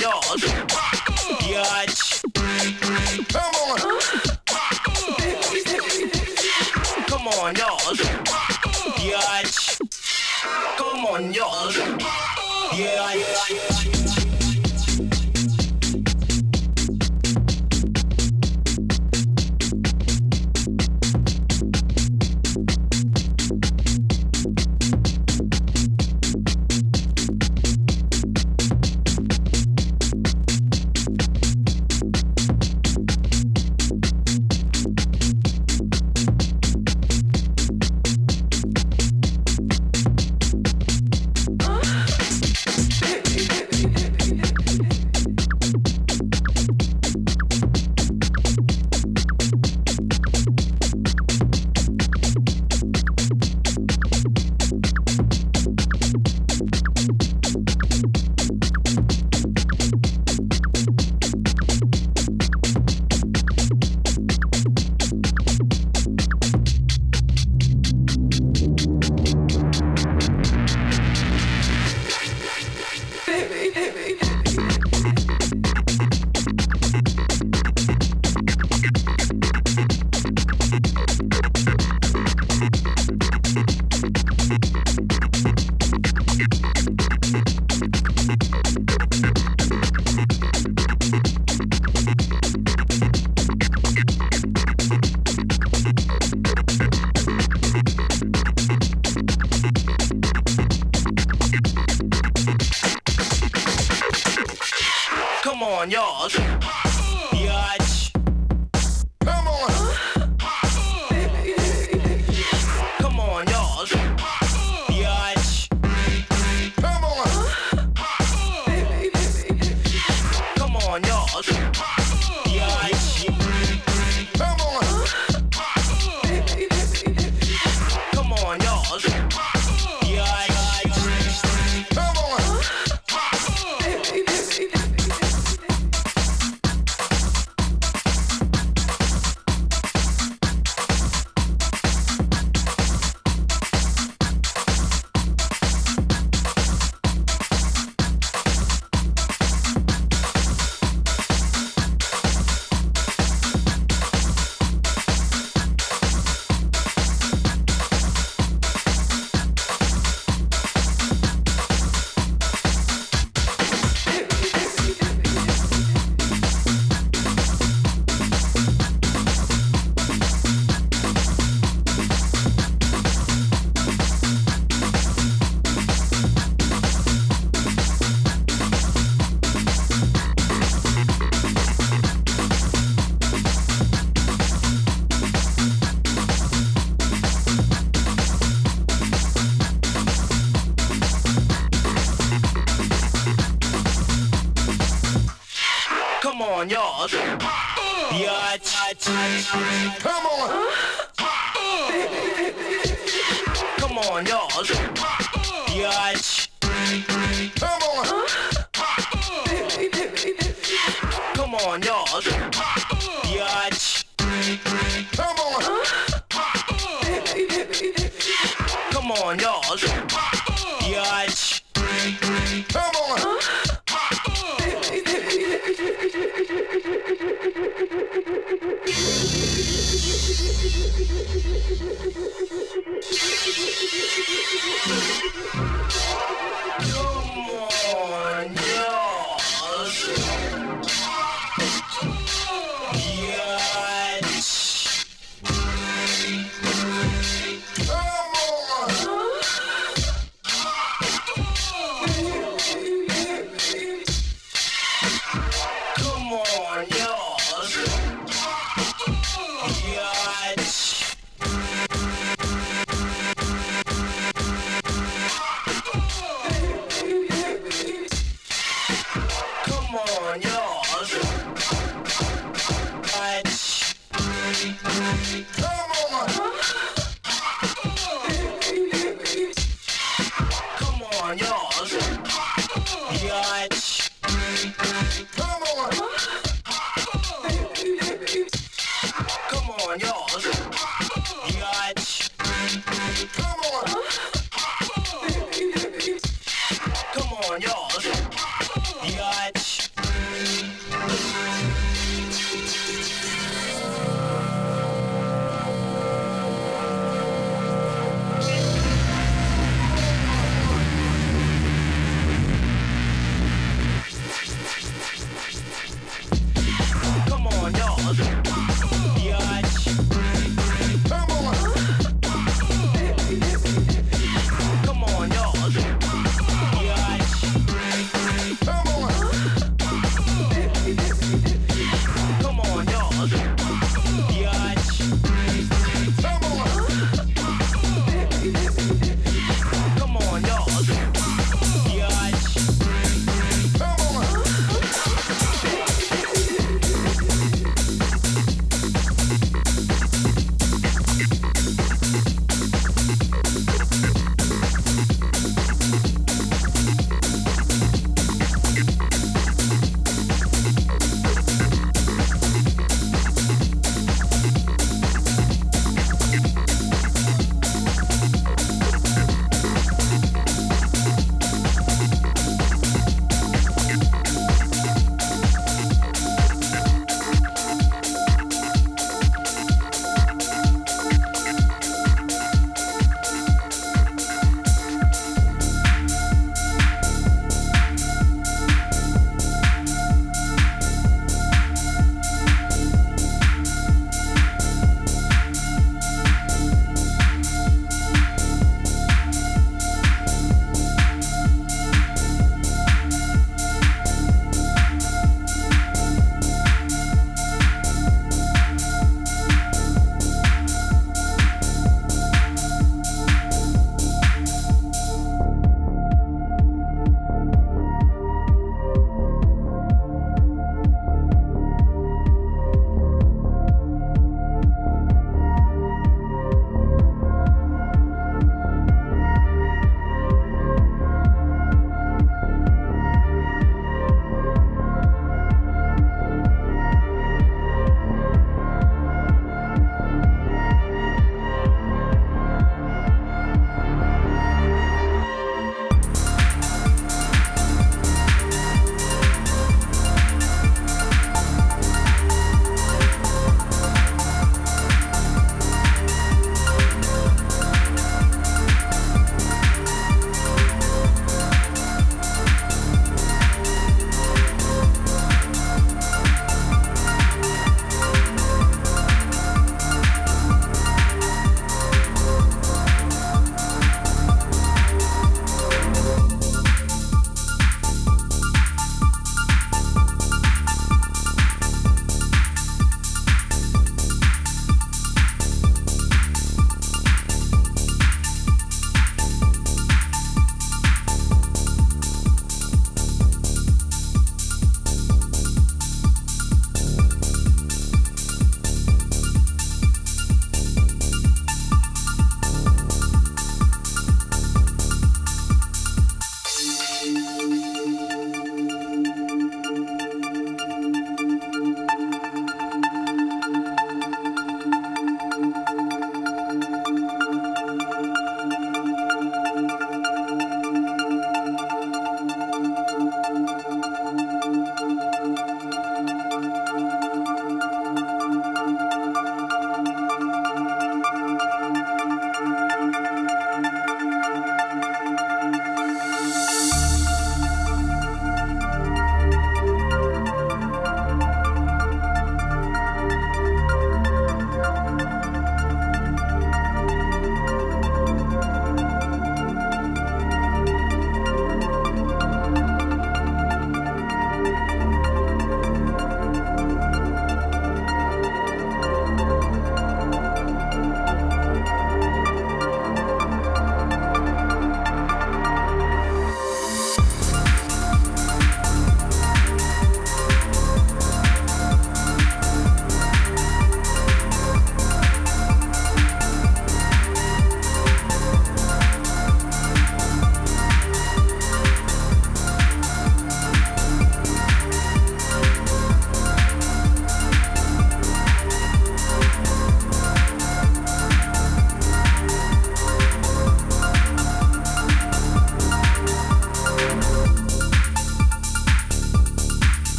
doors. Biatch. Come on. Come on, y'all. Biatch. Come on, y'all. Yeah. hurry, hurry. Thank you.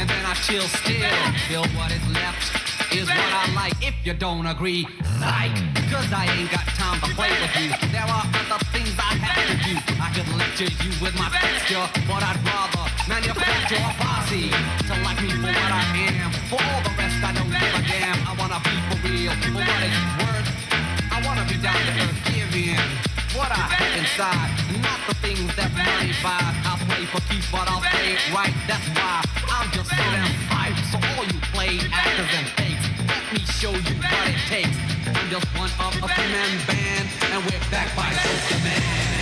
And then I chill still. Feel what is left is what I like if you don't agree. Like, hmm. cause I ain't got time to play with you. There are other things I have to do. I could lecture you with my texture, but I'd rather manufacture a posse to like me for what I am. For all the rest, I don't give a damn. I wanna be for real, for what it's worth. I wanna be down to earth, give in. What I have inside, not the things that money buys. I play for keeps, but I'll play it right. That's why I'm just so damn hype. So all you play actors and fakes, Let me show you what it takes. I'm just one of a three-man band, and we're back by Soca Man.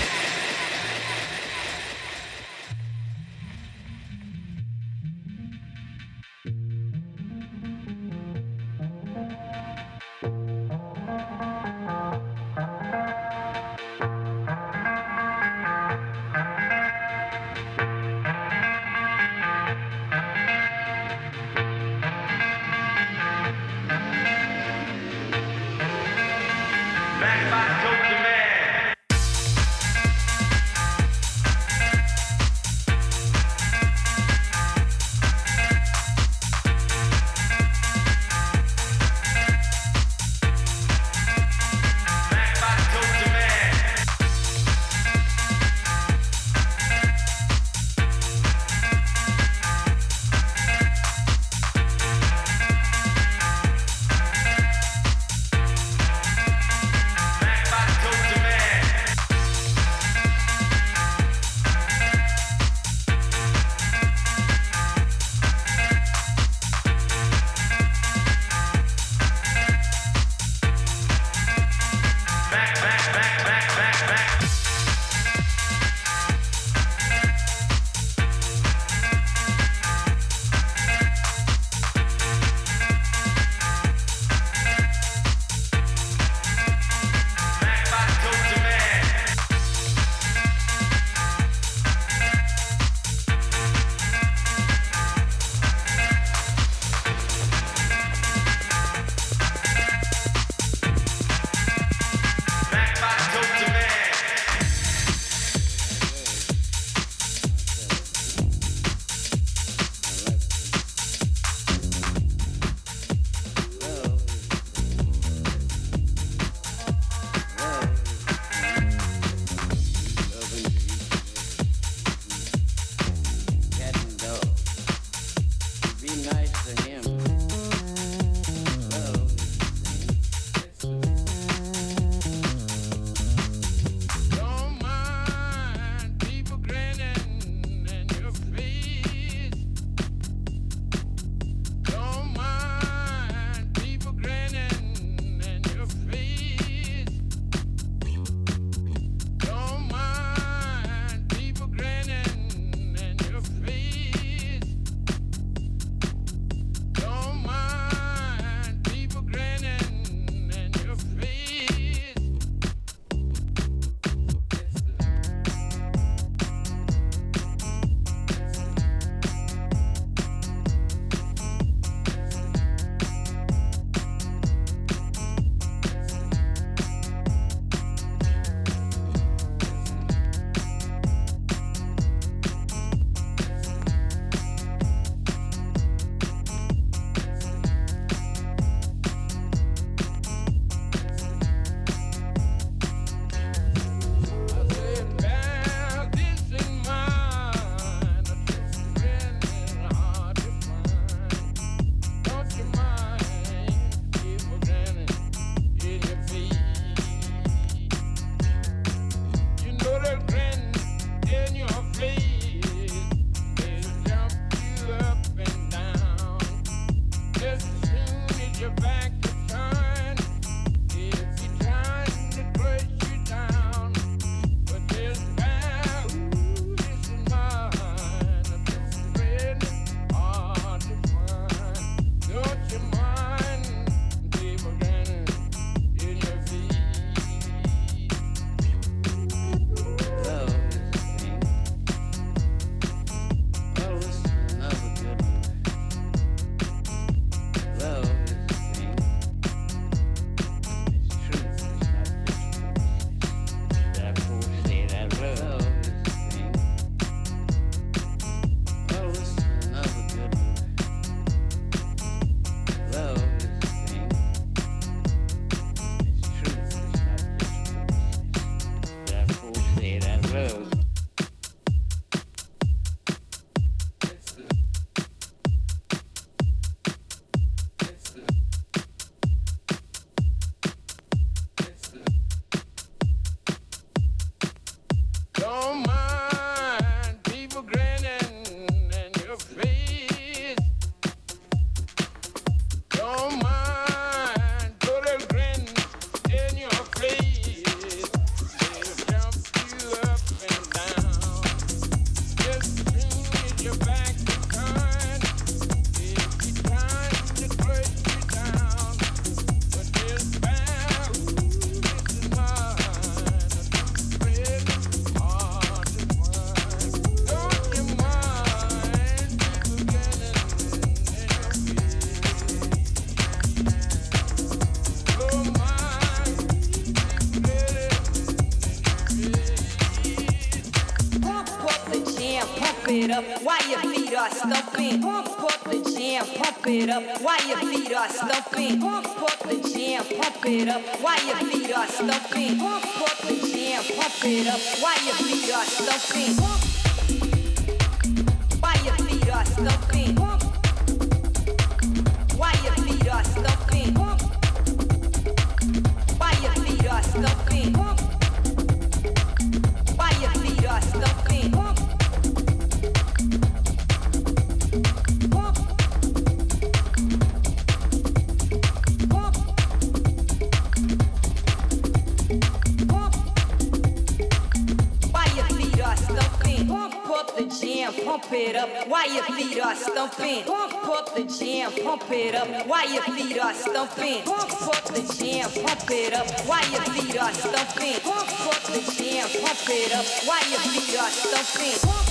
it up while your feet are stumping. Pump up the jam, pump it up while your feet are stumping. Pump up the jam, pump it up while your feet are stumping.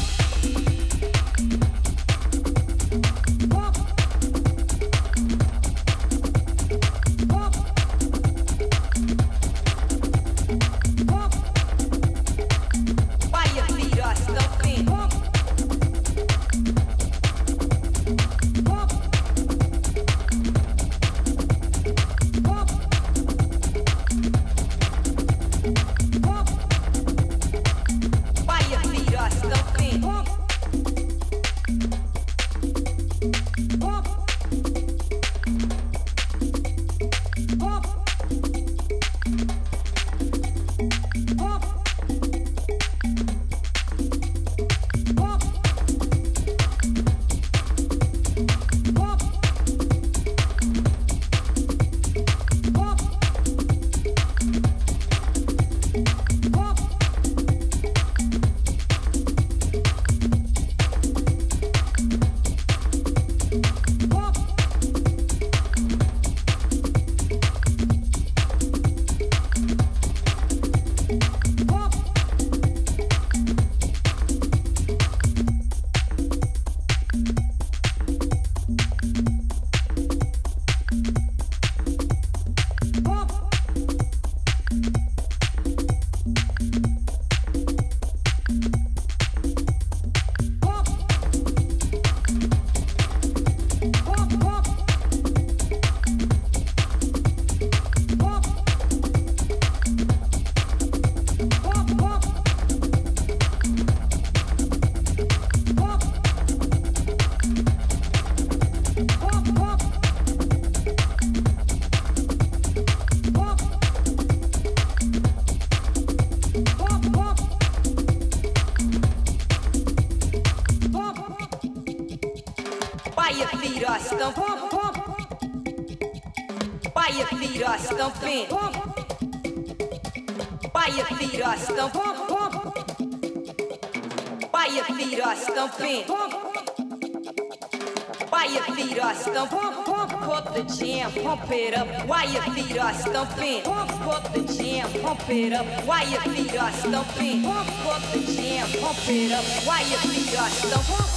pump it up while your feet are stumping. Pump up the jam, pump it up while your feet are stumping. Pump up the jam, pump it up while your feet are stumping.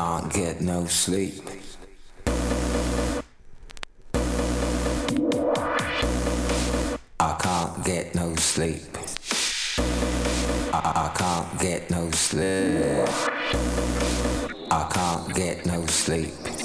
I can't get no sleep. I can't get no sleep. I, I can't get no sleep. I can't get no sleep.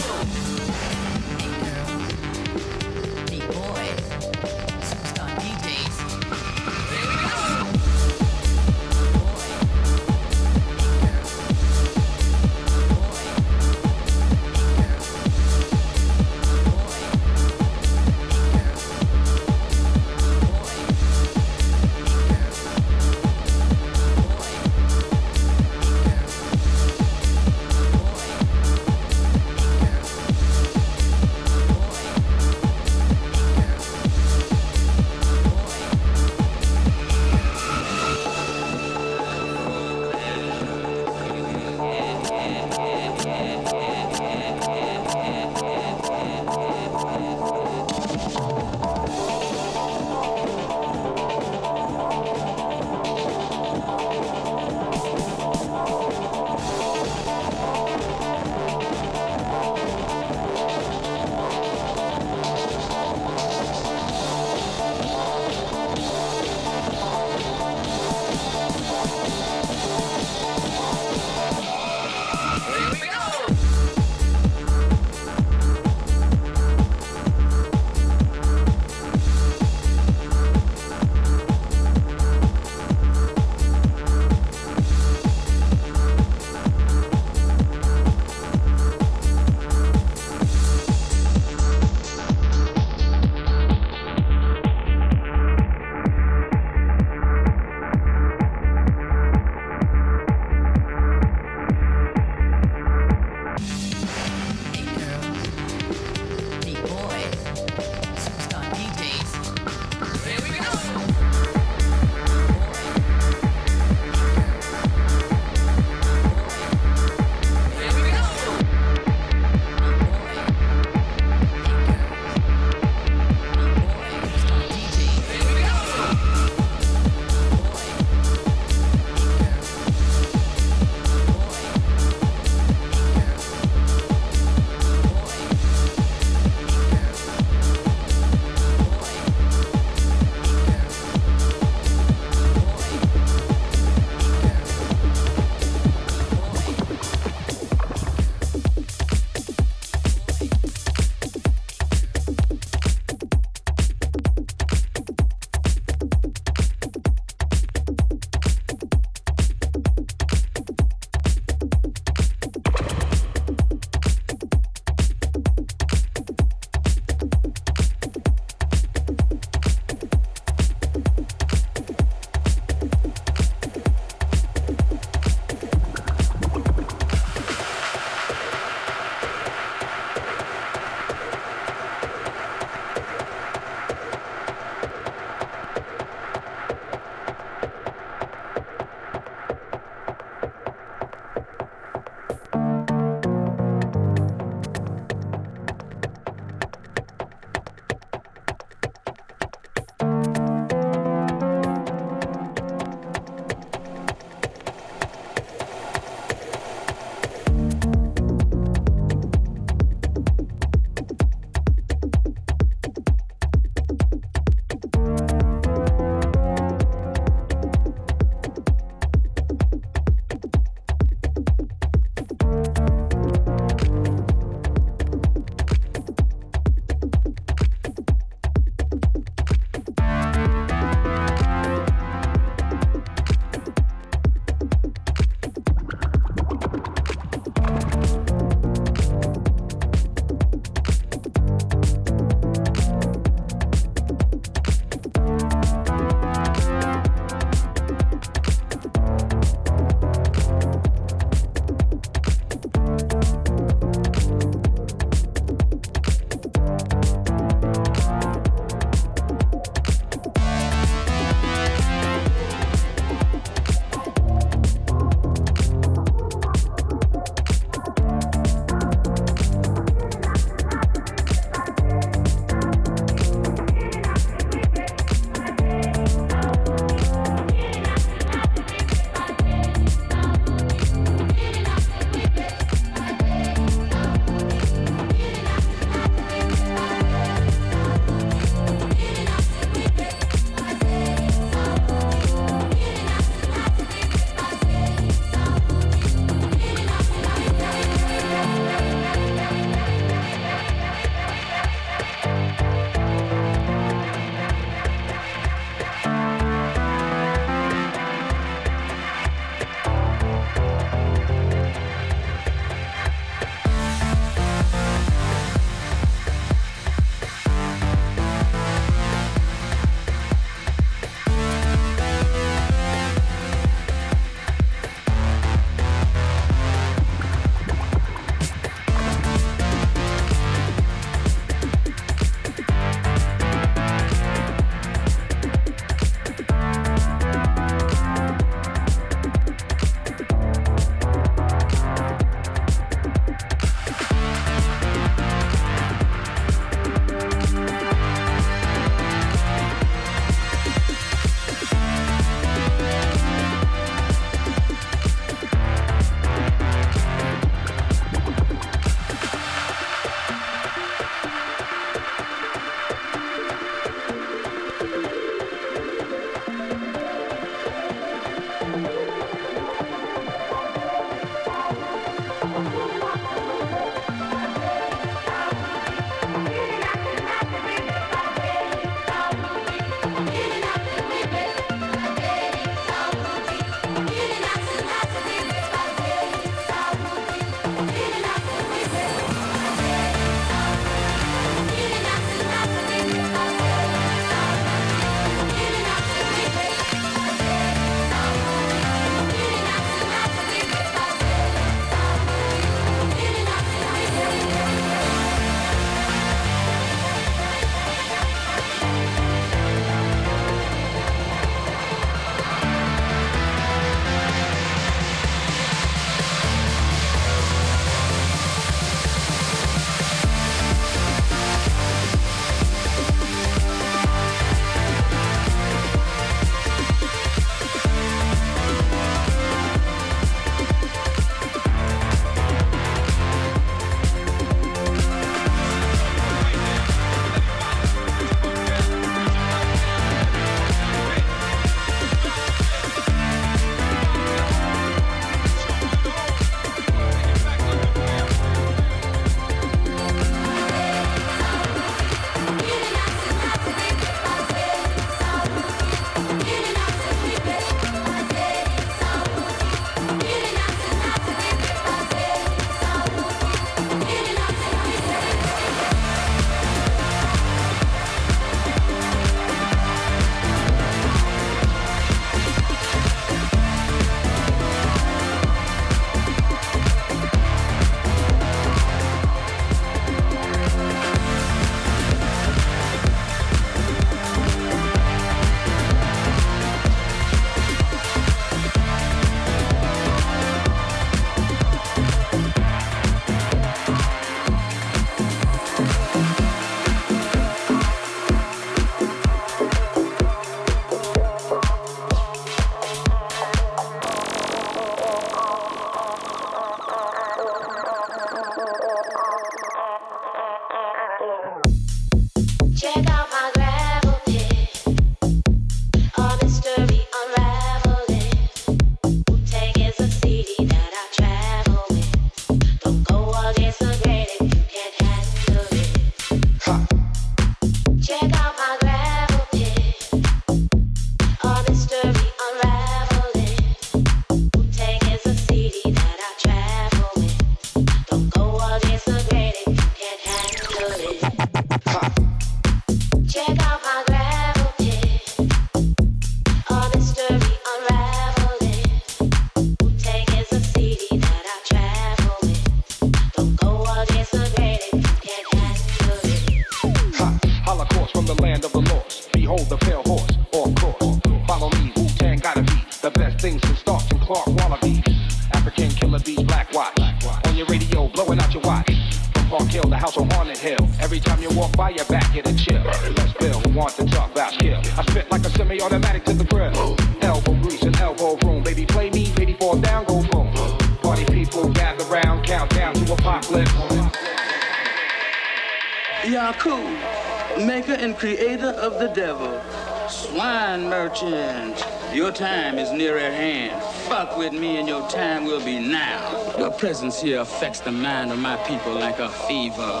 of the devil. Swine merchant, your time is near at hand. Fuck with me and your time will be now. Your presence here affects the mind of my people like a fever.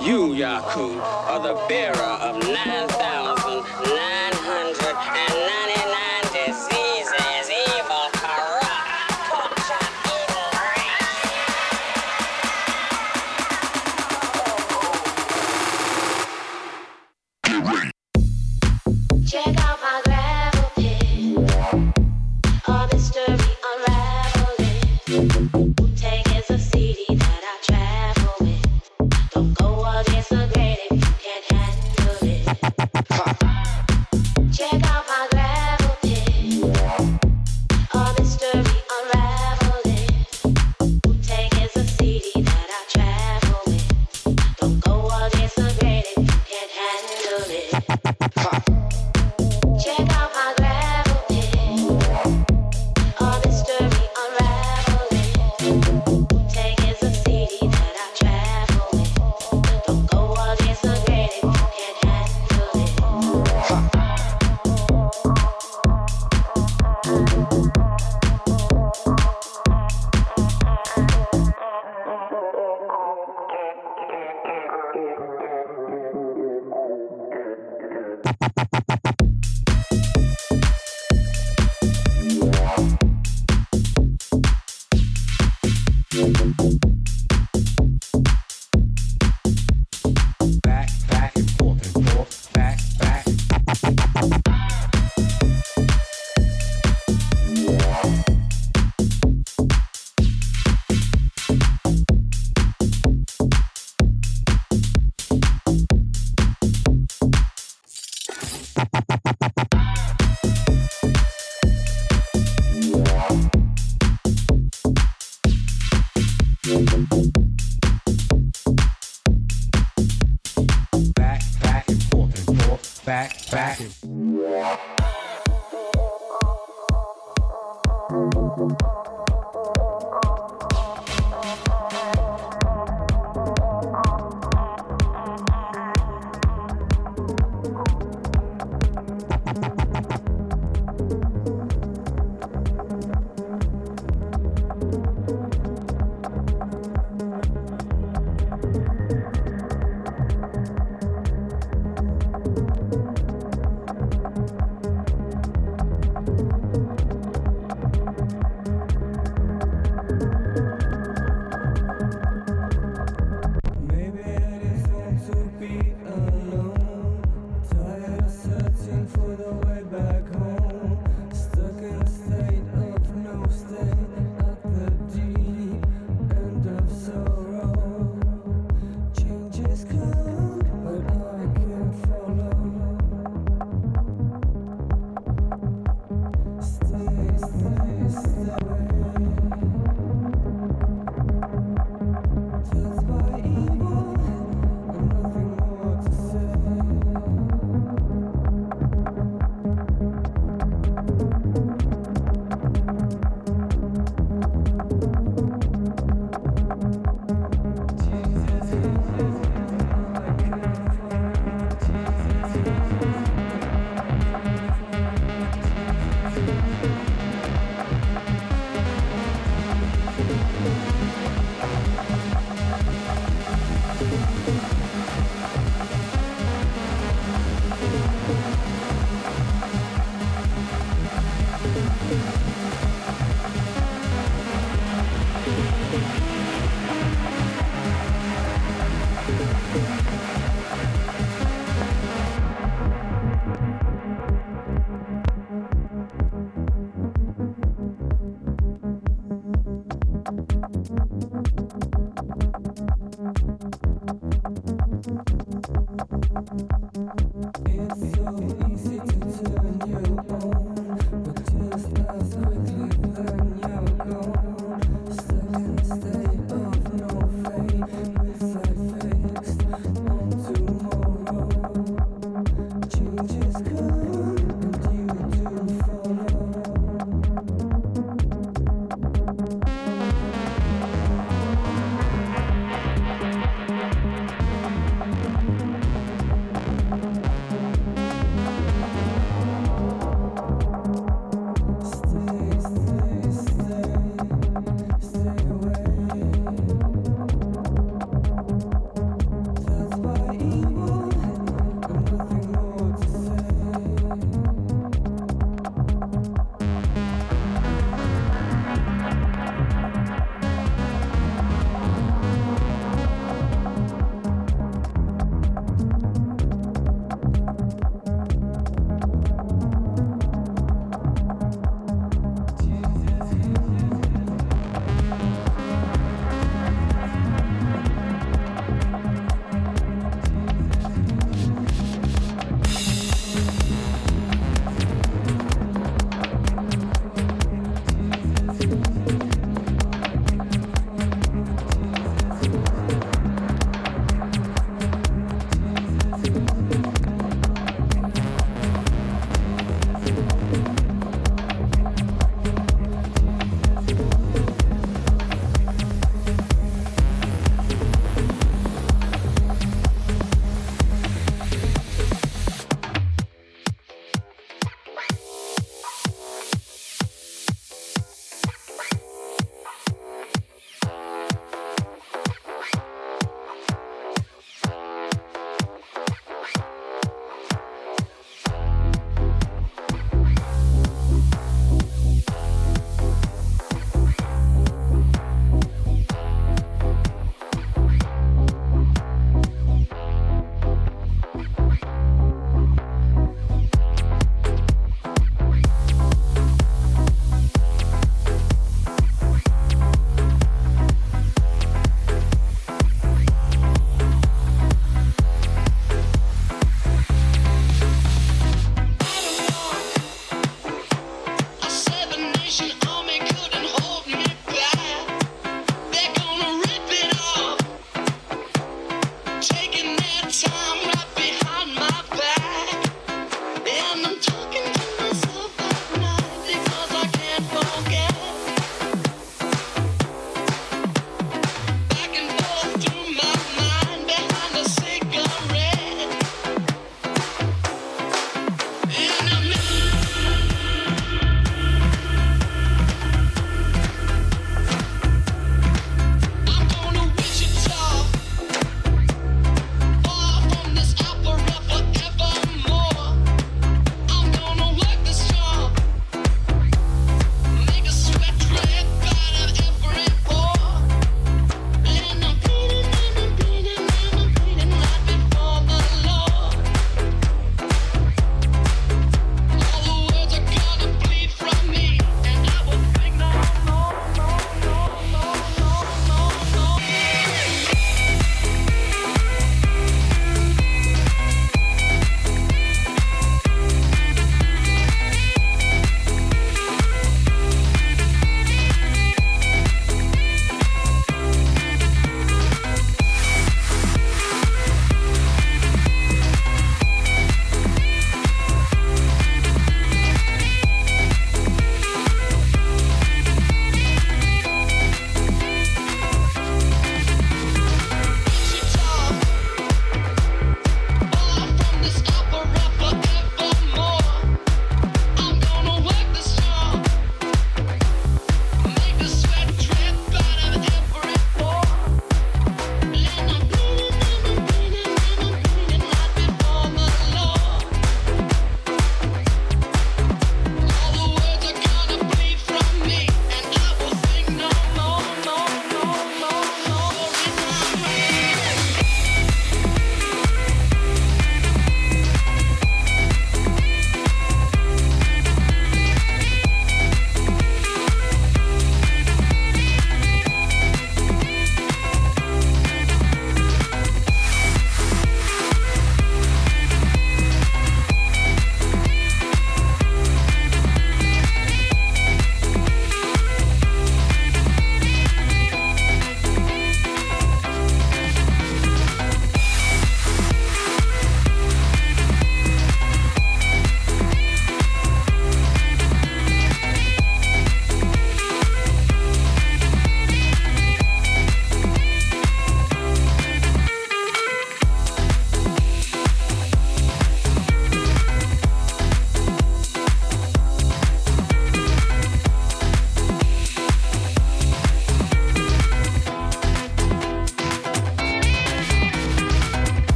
You, Yaku, are the bearer of 9,000.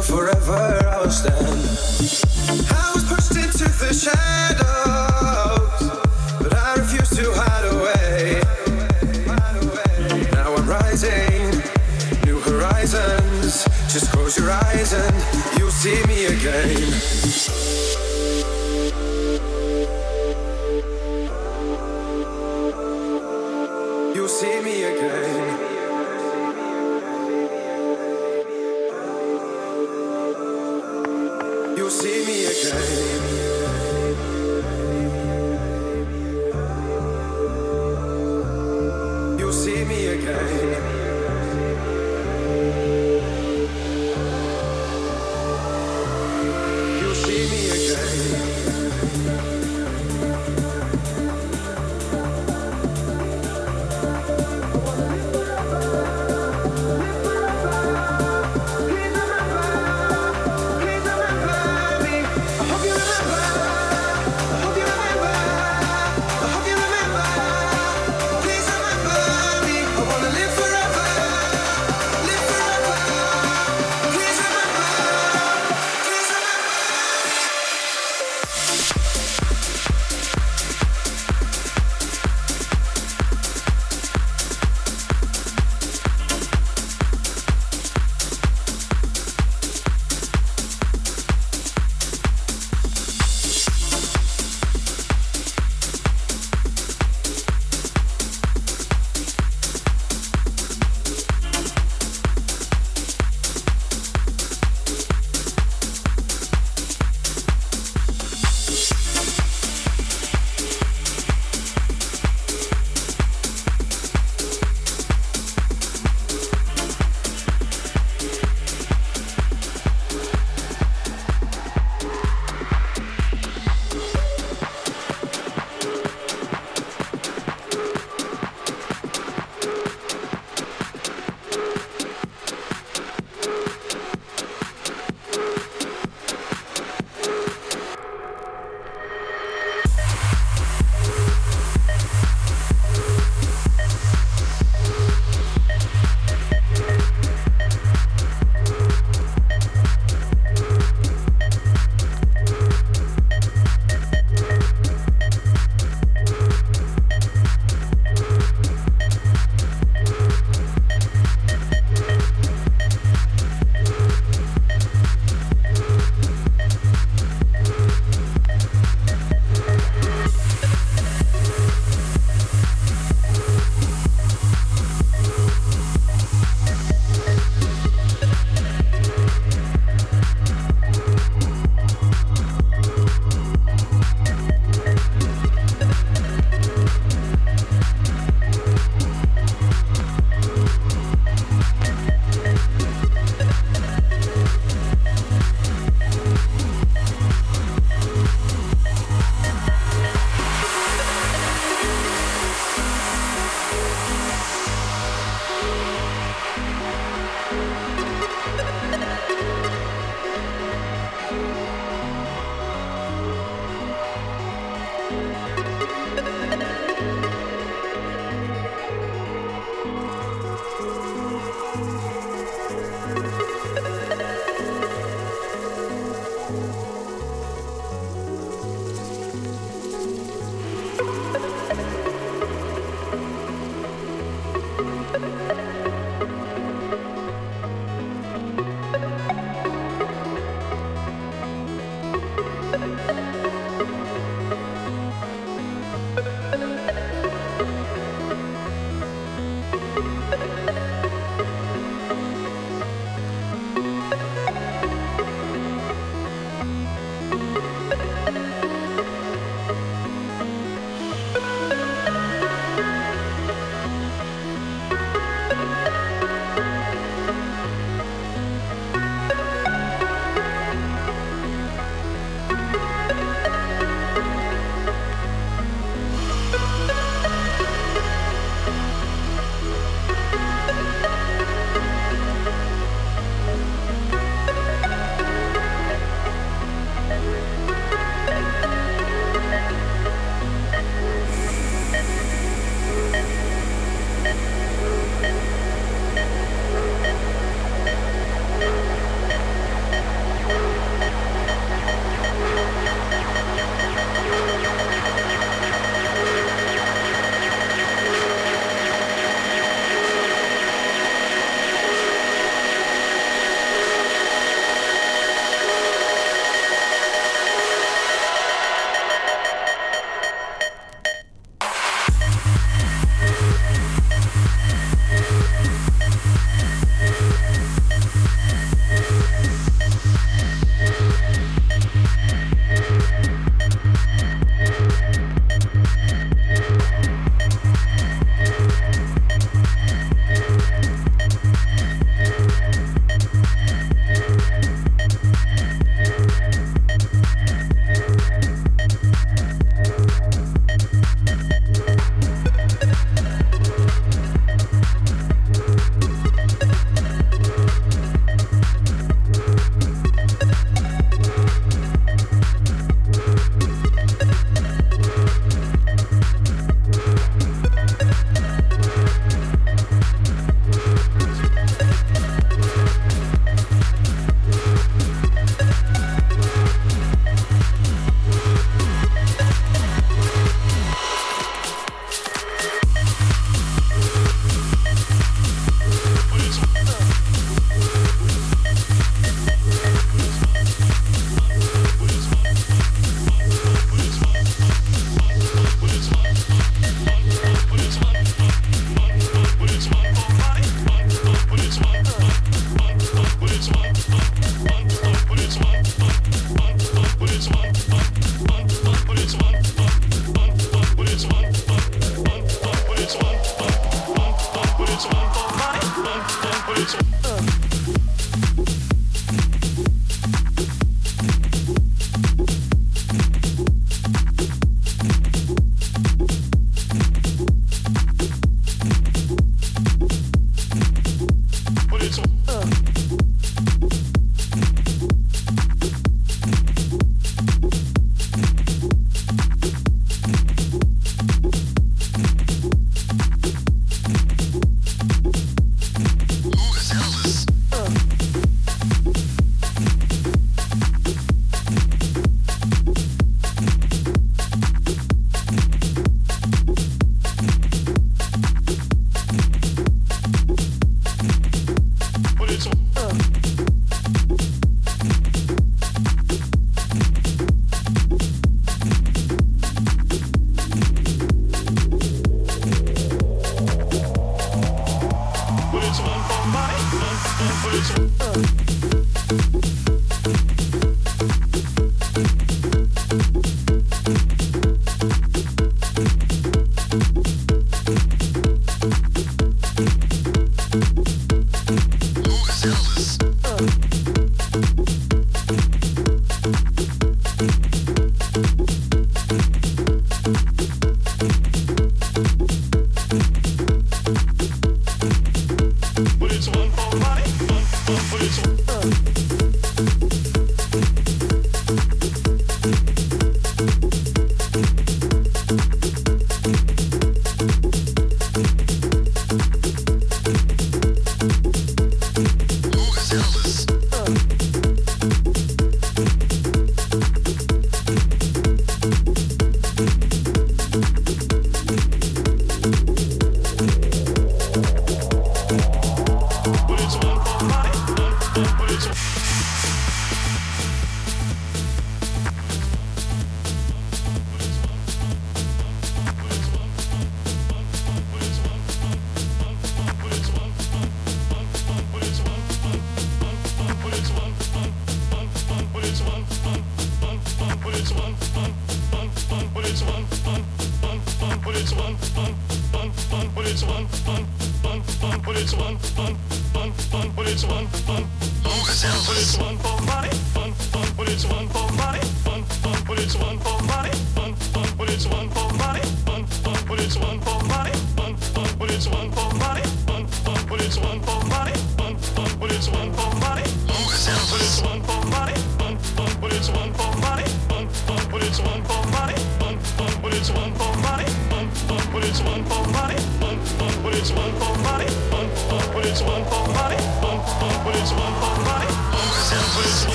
forever I'll stand. I was pushed into the shadows, but I refuse to hide away. Now I'm rising, new horizons. Just close your eyes and you'll see me